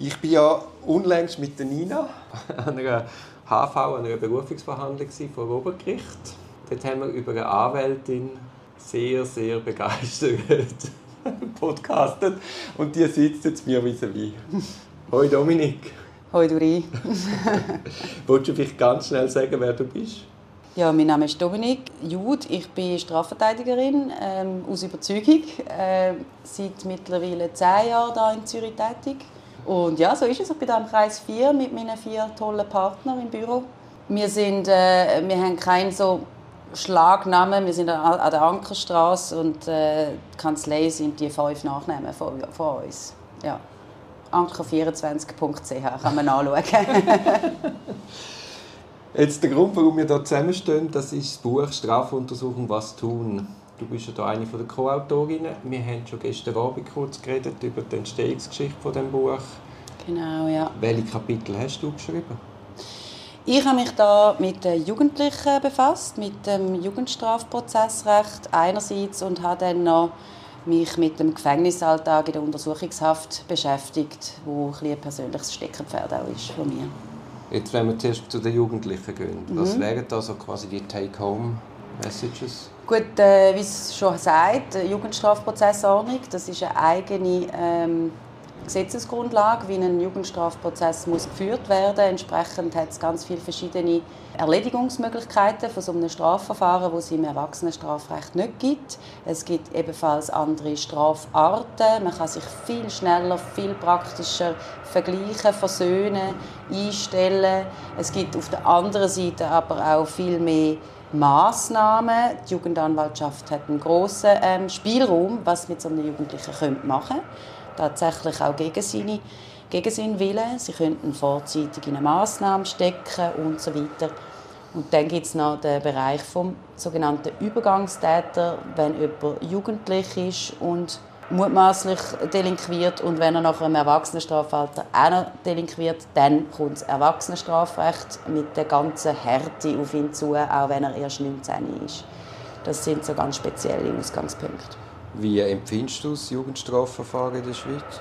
Ich bin ja unlängst mit der Nina an einer HV, an einer Berufungsverhandlung vor Obergericht. Dort haben wir über eine Anwältin sehr, sehr begeistert podcastet und die sitzt jetzt mir vis-à-vis. Hoi Dominik. Hoi Duri. Wolltest du vielleicht ganz schnell sagen, wer du bist? Ja, mein Name ist Dominik Jud. Ich bin Strafverteidigerin ähm, aus Überzeugung. Äh, seit mittlerweile zehn Jahren hier in Zürich tätig. Und ja, so ist es. Ich bin hier im Kreis 4 mit meinen vier tollen Partnern im Büro. Wir, sind, äh, wir haben keinen so Schlagnamen. Wir sind an der Ankerstraße und äh, die Kanzlei sind die fünf Nachnamen von, von uns. Ja. Anker24.ch kann man nachschauen. Jetzt der Grund, warum wir hier zusammenstehen, das ist das Buch Strafuntersuchung «Was tun?». Du bist ja da eine der Co-Autorinnen. Wir haben schon gestern Abend kurz geredet über die Entstehungsgeschichte von dem Buch. Genau, ja. Welche Kapitel hast du geschrieben? Ich habe mich da mit den Jugendlichen befasst, mit dem Jugendstrafprozessrecht einerseits und habe dann noch mich mit dem Gefängnisalltag in der Untersuchungshaft beschäftigt, wo ein, ein persönliches Steckenpferd auch ist von mir. Jetzt, wenn wir zuerst zu den Jugendlichen gehen, mhm. was wären da so quasi die Take-Home-Messages? Gut, äh, wie es schon sagt, Jugendstrafprozessordnung, das ist eine eigene ähm, Gesetzesgrundlage, wie ein Jugendstrafprozess muss geführt werden. Entsprechend hat es ganz viele verschiedene Erledigungsmöglichkeiten von so einem Strafverfahren, wo es im Erwachsenenstrafrecht nicht gibt. Es gibt ebenfalls andere Strafarten. Man kann sich viel schneller, viel praktischer vergleichen, versöhnen, einstellen. Es gibt auf der anderen Seite aber auch viel mehr Maßnahmen. Die Jugendanwaltschaft hat einen grossen ähm, Spielraum, was mit so einem Jugendlichen machen könnte. Tatsächlich auch gegen seine gegen seinen Willen. Sie könnten vorzeitig in eine Massnahme stecken und so weiter. Und dann gibt es noch den Bereich vom sogenannten Übergangstäter, wenn jemand jugendlich ist und mutmaßlich delinquiert und wenn er nach einem Erwachsenenstrafalter auch noch delinquiert, dann kommt das Erwachsenenstrafrecht mit der ganzen Härte auf ihn zu, auch wenn er erst 19 ist. Das sind so ganz spezielle Ausgangspunkte. Wie empfindest du das Jugendstrafverfahren in der Schweiz?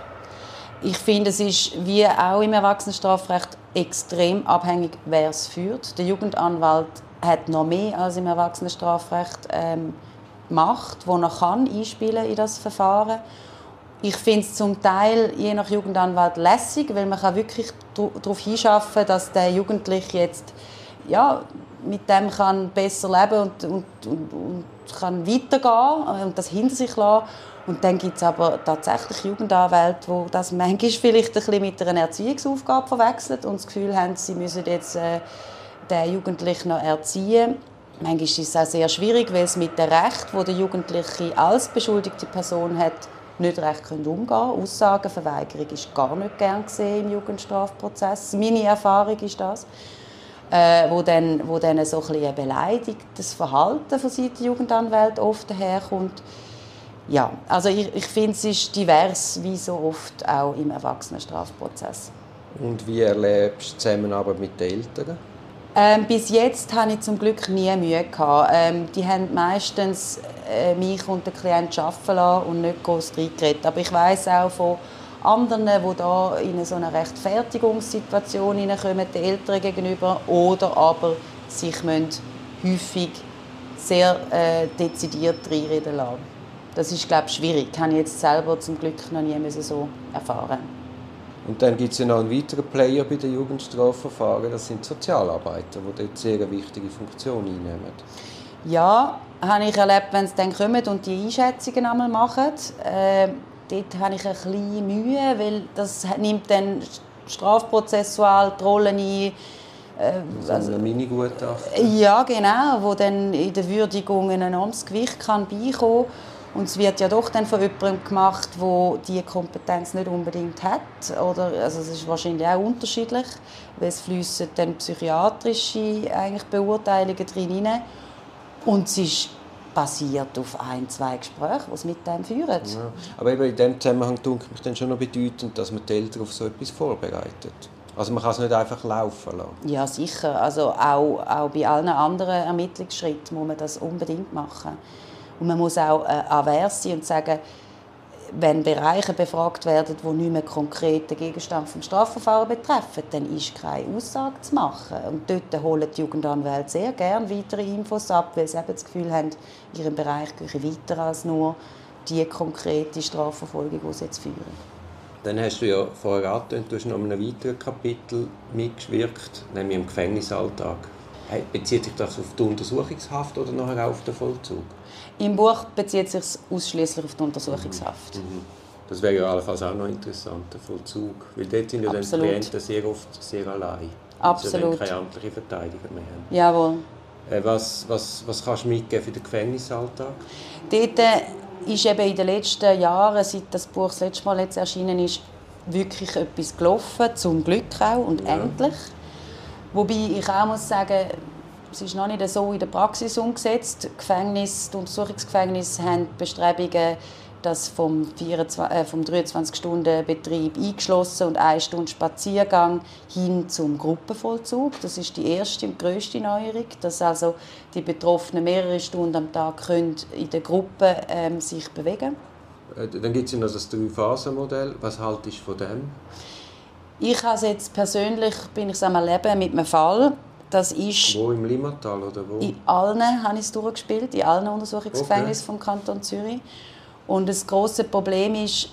Ich finde, es ist wie auch im Erwachsenenstrafrecht extrem abhängig, wer es führt. Der Jugendanwalt hat noch mehr als im Erwachsenenstrafrecht ähm, Macht, die er kann einspielen in das Verfahren. Ich finde es zum Teil je nach Jugendanwalt lässig, weil man kann wirklich darauf hinschaffen, dass der Jugendliche jetzt ja, mit dem kann besser leben und, und, und, und kann weitergehen und das hinter sich lassen. Und dann gibt es aber tatsächlich Jugendanwälte, die das manchmal vielleicht ein bisschen mit einer Erziehungsaufgabe verwechseln und das Gefühl haben, sie müssen jetzt äh, den Jugendlichen noch erziehen. Manchmal ist es auch sehr schwierig, weil es mit dem Recht, das der Jugendliche als beschuldigte Person hat, nicht recht umgehen können. Aussagenverweigerung ist gar nicht gern gesehen im Jugendstrafprozess. Meine Erfahrung ist das äh, wo dann, wo dann so ein, ein beleidigtes Verhalten von Seiten der Jugendanwälte oft daherkommt. Ja, also ich, ich finde, es ist divers, wie so oft auch im Erwachsenenstrafprozess. Und wie erlebst du Zusammenarbeit mit den Eltern? Ähm, bis jetzt hatte ich zum Glück nie Mühe. Gehabt. Ähm, die haben meistens äh, mich und den Klienten arbeiten lassen und nicht groß reingeredet. Aber ich weiß auch von anderen, die da in so eine Rechtfertigungssituation hineinkommen, den Eltern gegenüber, oder aber sich häufig sehr äh, dezidiert reinreden lassen. Das ist, glaube ich, schwierig. Das habe ich jetzt selber zum Glück noch nie so erfahren und dann gibt es ja noch einen weiteren Player bei den Jugendstrafverfahren, das sind Sozialarbeiter, die dort sehr eine wichtige Funktion einnehmen. Ja, habe ich erlebt, wenn sie dann kommen und die Einschätzungen einmal machen. Äh, dort habe ich ein bisschen Mühe, weil das nimmt dann strafprozessual die Rolle ein. Äh, also ein Mini-Gutachten? Ja, genau, wo dann in der Würdigung ein enormes Gewicht kann beikommen und es wird ja doch dann von jemandem gemacht, der diese Kompetenz nicht unbedingt hat. Oder, also es ist wahrscheinlich auch unterschiedlich, weil es fließen dann psychiatrische eigentlich Beurteilungen drin rein. Und es ist basiert auf ein, zwei Gesprächen, die es mit dem führen. Ja. Aber eben in diesem Zusammenhang dunkelt mich dann schon noch bedeutend, dass man die Eltern auf so etwas vorbereitet. Also man kann es nicht einfach laufen lassen. Ja, sicher. Also auch, auch bei allen anderen Ermittlungsschritten muss man das unbedingt machen. Und man muss auch äh, avers sein und sagen, wenn Bereiche befragt werden, die nicht mehr konkret Gegenstand des Strafverfahrens betreffen, dann ist keine Aussage zu machen. Und dort holen die Jugendanwälte sehr gerne weitere Infos ab, weil sie eben das Gefühl haben, in ihrem Bereich gehen weiter als nur die konkrete Strafverfolgung, die sie jetzt führen. Dann hast du ja vorher angetönt, du hast noch in einem weiteren Kapitel mitgewirkt, nämlich im Gefängnisalltag. Bezieht sich das auf die Untersuchungshaft oder nachher auf den Vollzug? Im Buch bezieht sich ausschließlich auf die Untersuchungshaft. Mhm. mhm. Das wäre ja allenfalls auch noch interessant, der Vollzug. Weil dort sind ja dann die Klienten sehr oft sehr allein. Absolut. Sie keine amtliche Verteidiger mehr haben. Jawohl. Äh, was, was, was kannst du mitgeben für den Gefängnisalltag? Dort äh, ist eben in den letzten Jahren, seit das Buch das letzte Mal jetzt erschienen ist, wirklich etwas gelaufen, zum Glück auch und ja. endlich. Wobei ich auch muss sagen, es ist noch nicht so in der Praxis umgesetzt. Gefängnis, die Untersuchungsgefängnisse haben Bestrebungen, das vom, 23-Stunden-Betrieb äh, eingeschlossen und eine Stunde Spaziergang hin zum Gruppenvollzug. Das ist die erste und grösste Neuerung, dass also die Betroffenen mehrere Stunden am Tag können in der Gruppe ähm, sich bewegen äh, Dann gibt es ja noch das Drei-Phasen-Modell. Was haltest du von dem? Ich habe jetzt persönlich bin ich am Erleben mit einem Fall. Das ist wo im Limmatal oder wo? In allen habe ich es durchgespielt, in allen Untersuchungsgefängnissen okay. vom Kanton Zürich. Und das große Problem ist,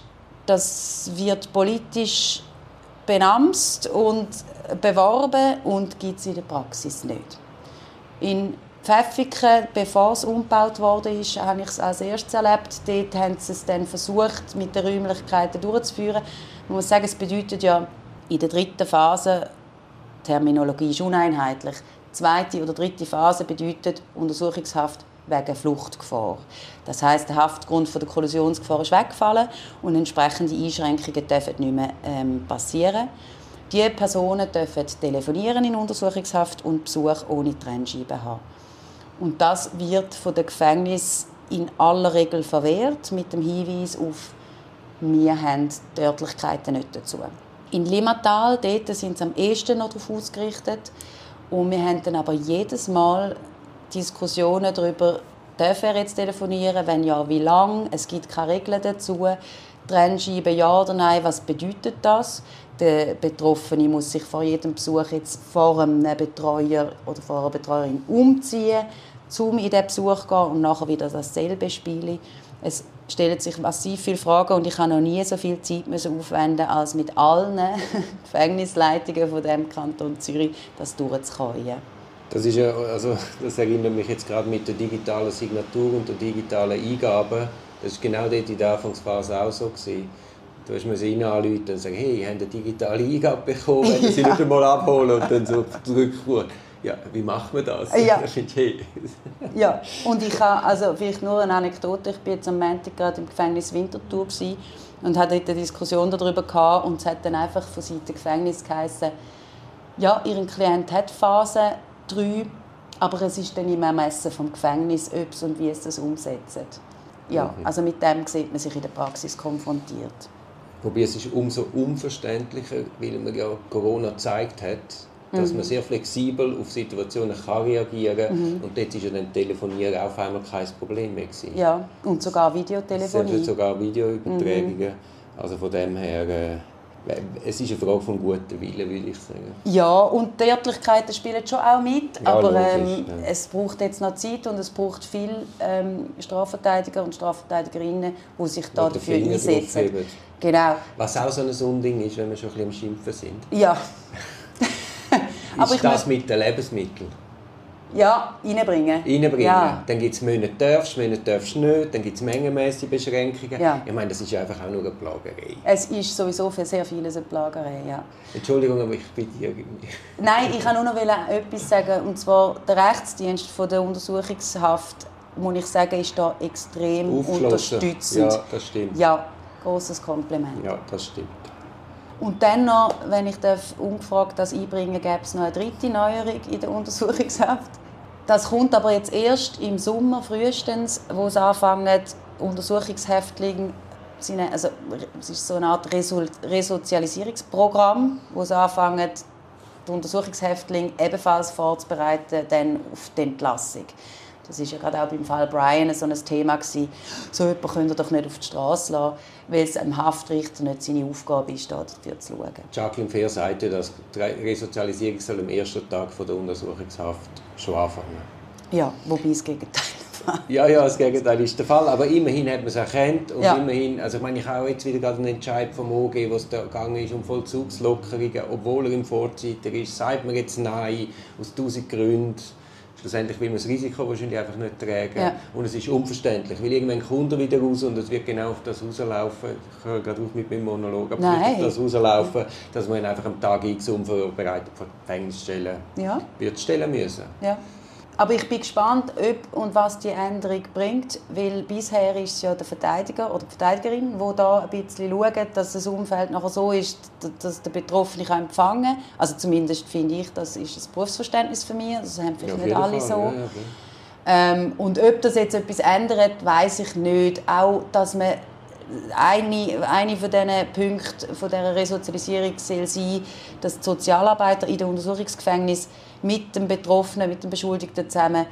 das wird politisch benamst und beworben und gibt es in der Praxis nicht. In Pfäffiken, bevor es umgebaut wurde, ist, habe ich es als erstes erlebt. Dort haben sie es dann versucht, mit den Räumlichkeiten durchzuführen. Man muss sagen, es bedeutet ja in der dritten Phase, Terminologie ist uneinheitlich, zweite oder dritte Phase bedeutet Untersuchungshaft wegen Fluchtgefahr. Das heißt, der Haftgrund der Kollisionsgefahr ist weggefallen und entsprechende Einschränkungen dürfen nicht mehr ähm, passieren. Die Personen dürfen telefonieren in Untersuchungshaft und Besuch ohne Trennscheibe haben. Und das wird von der Gefängnis in aller Regel verwehrt mit dem Hinweis auf wir haben die Örtlichkeiten nicht dazu. In Limmatal dort sind sie am ehesten noch darauf ausgerichtet und wir haben dann aber jedes Mal Diskussionen darüber, darf er jetzt telefonieren, wenn ja, wie lange, es gibt keine Regeln dazu, Trennscheibe ja oder nein, was bedeutet das? Der Betroffene muss sich vor jedem Besuch jetzt vor einem Betreuer oder vor einer Betreuerin umziehen, um in den Besuch zu gehen und nachher wieder dasselbe spielen. Es stellen sich massiv viele Fragen und ich habe noch nie so viel Zeit müssen aufwenden als mit allen Gefängnisleitungen von dem Kanton Zürich, das durchzukommen. Das, ist ja, also, das erinnert mich jetzt gerade mit der digitalen Signatur und der digitalen Eingabe. Das war genau dort in der Anfangsphase auch so. Gewesen. Du hast mir sie anrufen und sagen, hey, ich habe eine digitale Eingabe bekommen, wenn sie ja. nicht einmal abholen und dann so zurückrufen. Ja, wie macht man das? Ja. hey. ja, und ich habe, also vielleicht nur eine Anekdote, ich bin jetzt am Montag gerade im Gefängnis Winterthur und hatte dort eine Diskussion darüber gehabt und es hat dann einfach von Seiten des Gefängnisses geheißen, ja, Ihr Klient hat Phasen, drei. Aber es ist dann im Ermessen vom Gefängnis, ob es und wie es das umsetzt. Ja, mhm. also mit dem sieht man sich in der Praxis konfrontiert. Wobei es ist umso unverständlicher, weil man ja Corona gezeigt hat, dass mhm. man sehr flexibel auf Situationen kann reagieren kann. Mhm. Und dort war ja dann Telefonieren auf einmal kein Problem mehr. Gewesen. Ja, und sogar Videotelefonie. Sogar Videoübertragungen. Mhm. Also von dem her... Äh, es ist eine Frage von gutem Willen, würde ich sagen. Ja, und die Örtlichkeiten spielen schon auch mit, ja, aber ähm, ja. es braucht jetzt noch Zeit und es braucht viele ähm, Strafverteidiger und Strafverteidigerinnen, die sich da dafür einsetzen. Genau. Was auch so ein Unding ist, wenn wir schon ein bisschen am Schimpfen sind. Ja. ist das mit den Lebensmitteln? Ja, reinbringen. Reinbringen. Ja. Dann gibt es Monate darfst, Monate darfst nicht, dann gibt es mengenmäßige Beschränkungen. Ja. Ich meine, das ist einfach auch nur eine Plagerei. Es ist sowieso für sehr vieles eine Plagerei, ja. Entschuldigung, aber ich bin dir irgendwie... Nein, ich kann nur noch etwas sagen, und zwar der Rechtsdienst von der Untersuchungshaft, muss ich sagen, ist da extrem unterstützend. Ja, das stimmt. Ja, großes Kompliment. Ja, das stimmt. Und dann noch, wenn ich darf, ungefragt das einbringen gäbe es noch eine dritte Neuerung in der Untersuchungshaft. Das kommt aber jetzt erst im Sommer frühestens, wo es anfangen, Untersuchungshäftlinge also es ist so eine Art Resozialisierungsprogramm, wo sie anfangen, die Untersuchungshäftlinge ebenfalls vorzubereiten dann auf die Entlassung. Das ist ja gerade auch beim Fall Brian so ein Thema gewesen. So jemand könnt ihr doch nicht auf die Straße lassen, weil es einem Haftrichter nicht seine Aufgabe ist, dafür zu schauen. Jacqueline Fair sagte, dass die Resozialisierung soll am ersten Tag der Untersuchungshaft schon anfangen. Ja, wobei das Gegenteil ja, ja, das Gegenteil ist der Fall. Aber immerhin hat man es erkannt. Und ja. immerhin, also ich meine, ich habe jetzt wieder gerade einen Entscheid vom OG, wo es da gegangen ist um Vollzugslockerungen, obwohl er im Vorzeiter ist, sagt man jetzt Nein, aus tausend Gründen. Schlussendlich will man das Risiko wahrscheinlich einfach nicht tragen. Ja. Und es ist unverständlich, weil irgendwann kommt er wieder raus und es wird genau auf das rauslaufen. Ich höre gerade auf mit meinem Monolog, aber Nein. auf das rauslaufen, dass man ihn einfach am Tag X unvorbereitet vor Gefängnisstellen ja. wird stellen müssen. Ja. Aber ich bin gespannt, ob und was die Änderung bringt, weil bisher ist es ja der Verteidiger oder die Verteidigerin, wo da ein bisschen schaut, dass das Umfeld nachher so ist, dass der Betroffene kann empfangen kann. Also zumindest finde ich, das ist ein Berufsverständnis für mich. Das haben vielleicht ja, nicht alle Fall. so. Ja, ja, ähm, und ob das jetzt etwas ändert, weiß ich nicht. Auch, dass man eine, eine von diesen Punkten von dieser Resozialisierung soll sein, dass die Sozialarbeiter in den Untersuchungsgefängnis mit dem Betroffenen, mit dem Beschuldigten zusammen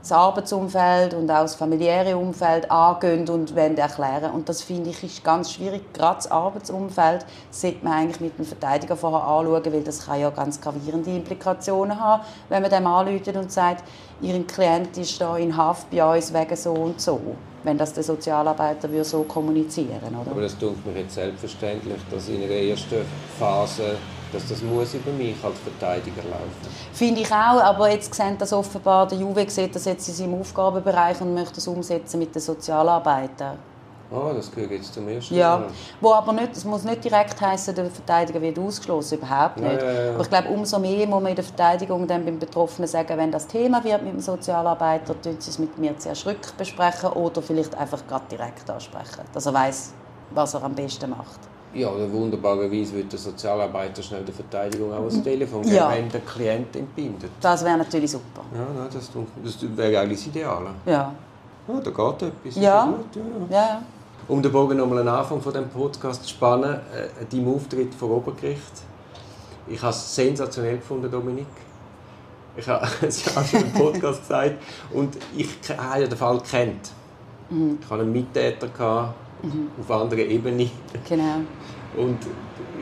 das Arbeitsumfeld und auch das familiäre Umfeld angehen und erklären Und das finde ich ist ganz schwierig. Gerade das Arbeitsumfeld sollte man eigentlich mit dem Verteidiger vorher anschauen, weil das kann ja ganz gravierende Implikationen haben, wenn man dem anruft und sagt, Ihr Klient ist da in Haft bei uns wegen so und so wenn das der Sozialarbeiter so kommunizieren würde. Aber das tut mir jetzt selbstverständlich, dass in der ersten Phase dass das muss über mich als Verteidiger laufen. Finde ich auch, aber jetzt sehen das offenbar, der Juve sieht das jetzt in seinem Aufgabenbereich und möchte das umsetzen mit den Sozialarbeitern. Ah, oh, das gehört jetzt zum ersten Ja, wo aber nicht, es muss nicht direkt heißen, der Verteidiger wird ausgeschlossen, überhaupt nicht. Ja, ja, ja. Aber ich glaube, umso mehr muss man in der Verteidigung dann beim Betroffenen sagen, wenn das Thema wird mit dem Sozialarbeiter, tun sie es mit mir zuerst rückbesprechen oder vielleicht einfach gerade direkt ansprechen, dass er weiß, was er am besten macht. Ja, oder wunderbarerweise würde der Sozialarbeiter schnell der Verteidigung auch das Telefon geben, ja. wenn der Klient entbindet. Das wäre natürlich super. Ja, nein, das, das wäre eigentlich das Ideale. Ja. ja da geht etwas. Ja. Gut, ja. ja. Um den Bogen nochmal am Anfang von dem Podcast zu spannen, äh, dein Auftritt vor Obergericht. Ich habe es sensationell gefunden, Dominik. Ich habe es ja schon im Podcast gesagt. Und ich habe ja den Fall kennt. Mhm. Ich hatte einen Mittäter gehabt, mhm. auf anderer Ebene. Genau. Und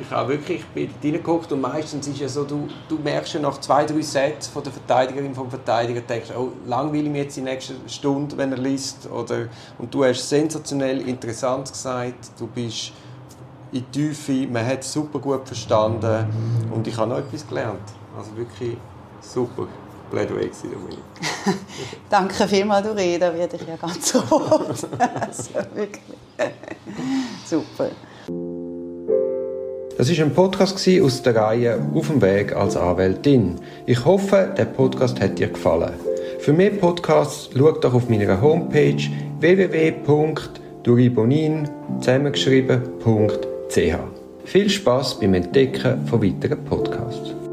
ich habe wirklich reingeguckt und meistens ist ja so, du, du merkst ja nach zwei, drei Sätzen von der Verteidigerin, vom Verteidiger, denkst oh, langweilig mir jetzt die nächste Stunde, wenn er liest. Oder, und du hast sensationell interessant gesagt, du bist in die Tiefe, man hat es super gut verstanden und ich habe noch etwas gelernt. Also wirklich super. Plädoyer Dominik. Danke vielmals, du Rede, da werde ich ja ganz rot. also wirklich. super. Das ist ein Podcast aus der Reihe Auf dem Weg als Anwältin. Ich hoffe, der Podcast hat dir gefallen. Für mehr Podcasts schau doch auf meiner Homepage www.duribonin zusammengeschrieben.ch. Viel Spaß beim Entdecken von weiteren Podcasts.